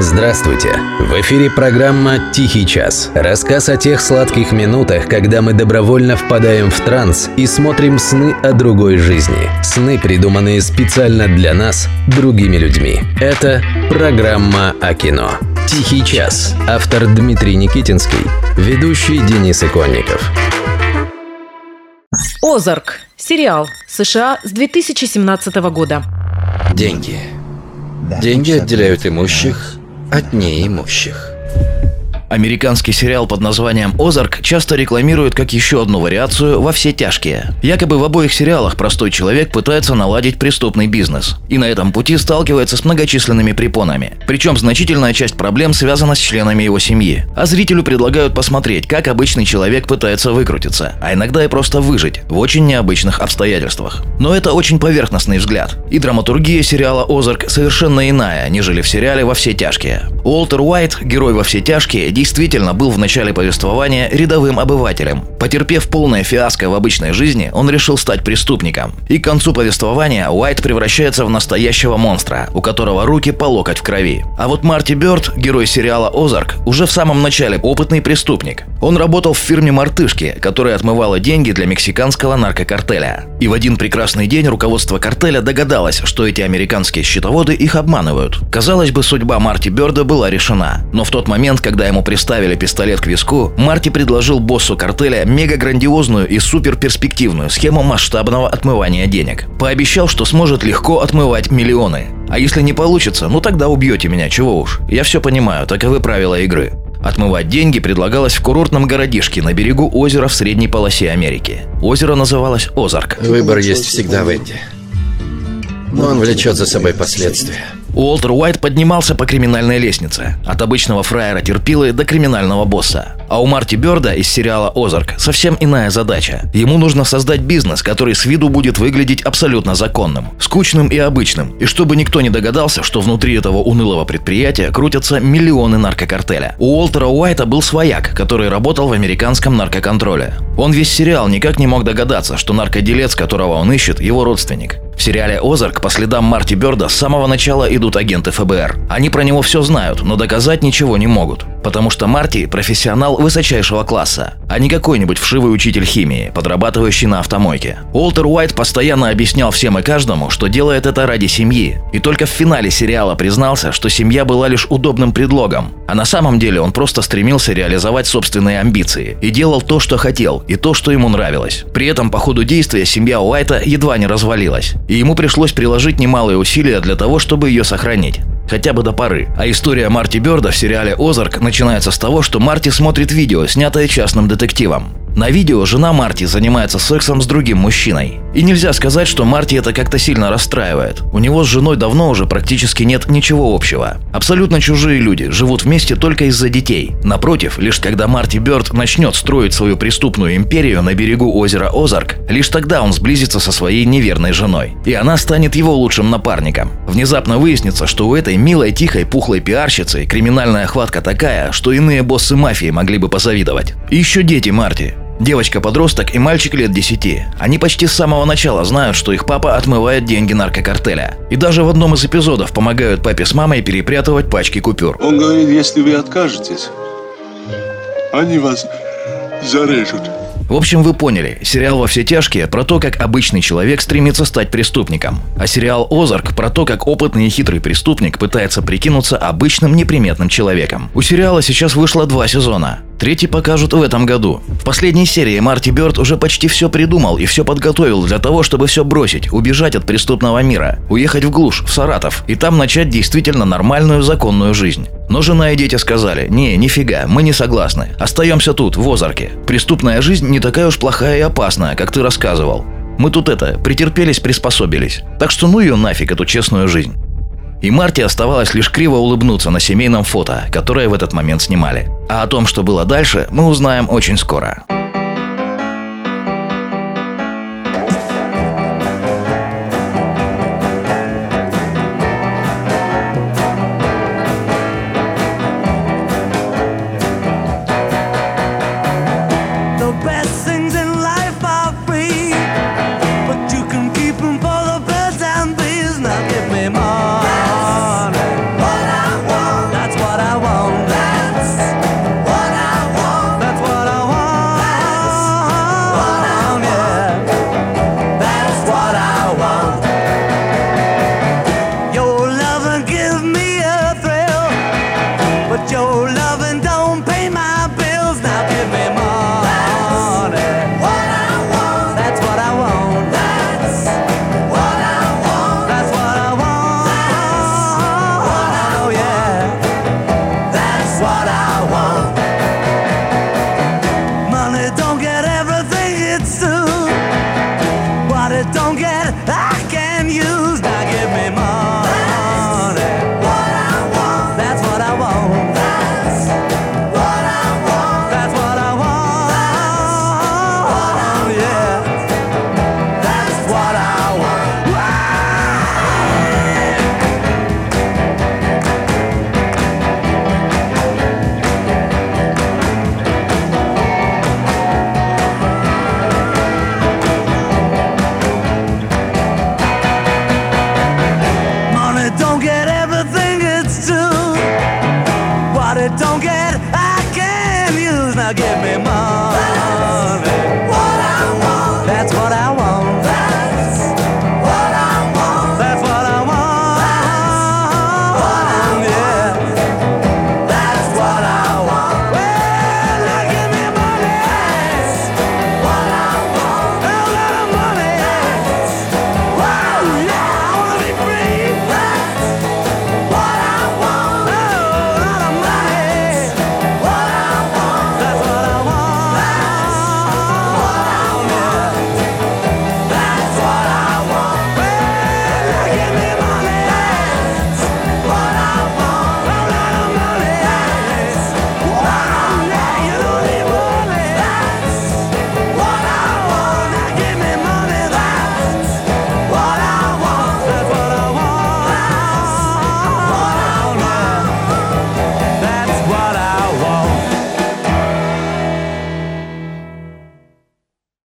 Здравствуйте! В эфире программа «Тихий час». Рассказ о тех сладких минутах, когда мы добровольно впадаем в транс и смотрим сны о другой жизни. Сны, придуманные специально для нас, другими людьми. Это программа о кино. «Тихий час». Автор Дмитрий Никитинский. Ведущий Денис Иконников. Озарк. Сериал. США с 2017 года. Деньги. Деньги отделяют имущих от неимущих. Американский сериал под названием «Озарк» часто рекламируют как еще одну вариацию во все тяжкие. Якобы в обоих сериалах простой человек пытается наладить преступный бизнес. И на этом пути сталкивается с многочисленными препонами. Причем значительная часть проблем связана с членами его семьи. А зрителю предлагают посмотреть, как обычный человек пытается выкрутиться, а иногда и просто выжить в очень необычных обстоятельствах. Но это очень поверхностный взгляд. И драматургия сериала «Озарк» совершенно иная, нежели в сериале «Во все тяжкие». Уолтер Уайт, герой «Во все тяжкие», действительно был в начале повествования рядовым обывателем. Потерпев полное фиаско в обычной жизни, он решил стать преступником. И к концу повествования Уайт превращается в настоящего монстра, у которого руки по локоть в крови. А вот Марти Бёрд, герой сериала «Озарк», уже в самом начале опытный преступник. Он работал в фирме «Мартышки», которая отмывала деньги для мексиканского наркокартеля. И в один прекрасный день руководство картеля догадалось, что эти американские счетоводы их обманывают. Казалось бы, судьба Марти Бёрда была решена. Но в тот момент, когда ему приставили пистолет к виску, Марти предложил боссу картеля мега-грандиозную и супер-перспективную схему масштабного отмывания денег. Пообещал, что сможет легко отмывать миллионы. А если не получится, ну тогда убьете меня, чего уж. Я все понимаю, таковы правила игры. Отмывать деньги предлагалось в курортном городишке на берегу озера в средней полосе Америки. Озеро называлось Озарк. Выбор есть всегда в Энди. Но он влечет за собой последствия. Уолтер Уайт поднимался по криминальной лестнице, от обычного фраера терпилы до криминального босса. А у Марти Бёрда из сериала «Озарк» совсем иная задача. Ему нужно создать бизнес, который с виду будет выглядеть абсолютно законным, скучным и обычным, и чтобы никто не догадался, что внутри этого унылого предприятия крутятся миллионы наркокартеля. У Уолтера Уайта был свояк, который работал в американском наркоконтроле. Он весь сериал никак не мог догадаться, что наркоделец, которого он ищет, его родственник. В сериале «Озарк» по следам Марти Бёрда с самого начала идут агенты ФБР. Они про него все знают, но доказать ничего не могут. Потому что Марти – профессионал высочайшего класса, а не какой-нибудь вшивый учитель химии, подрабатывающий на автомойке. Уолтер Уайт постоянно объяснял всем и каждому, что делает это ради семьи. И только в финале сериала признался, что семья была лишь удобным предлогом. А на самом деле он просто стремился реализовать собственные амбиции. И делал то, что хотел, и то, что ему нравилось. При этом по ходу действия семья Уайта едва не развалилась. И ему пришлось приложить немалые усилия для того, чтобы ее сохранить хотя бы до поры. А история Марти Бёрда в сериале «Озарк» начинается с того, что Марти смотрит видео, снятое частным детективом. На видео жена Марти занимается сексом с другим мужчиной. И нельзя сказать, что Марти это как-то сильно расстраивает. У него с женой давно уже практически нет ничего общего. Абсолютно чужие люди живут вместе только из-за детей. Напротив, лишь когда Марти Бёрд начнет строить свою преступную империю на берегу озера Озарк, лишь тогда он сблизится со своей неверной женой. И она станет его лучшим напарником. Внезапно выяснится, что у этой милой, тихой, пухлой пиарщицы криминальная хватка такая, что иные боссы мафии могли бы позавидовать. И еще дети Марти. Девочка-подросток и мальчик лет 10. Они почти с самого начала знают, что их папа отмывает деньги наркокартеля. И даже в одном из эпизодов помогают папе с мамой перепрятывать пачки купюр. Он говорит, если вы откажетесь, они вас зарежут. В общем, вы поняли, сериал «Во все тяжкие» про то, как обычный человек стремится стать преступником. А сериал «Озарк» про то, как опытный и хитрый преступник пытается прикинуться обычным неприметным человеком. У сериала сейчас вышло два сезона. Третий покажут в этом году. В последней серии Марти Бёрд уже почти все придумал и все подготовил для того, чтобы все бросить, убежать от преступного мира, уехать в глушь, в Саратов, и там начать действительно нормальную законную жизнь. Но жена и дети сказали, не, нифига, мы не согласны. Остаемся тут, в Озарке. Преступная жизнь не такая уж плохая и опасная, как ты рассказывал. Мы тут это, претерпелись, приспособились. Так что ну ее нафиг, эту честную жизнь. И Марте оставалось лишь криво улыбнуться на семейном фото, которое в этот момент снимали. А о том, что было дальше, мы узнаем очень скоро. don't get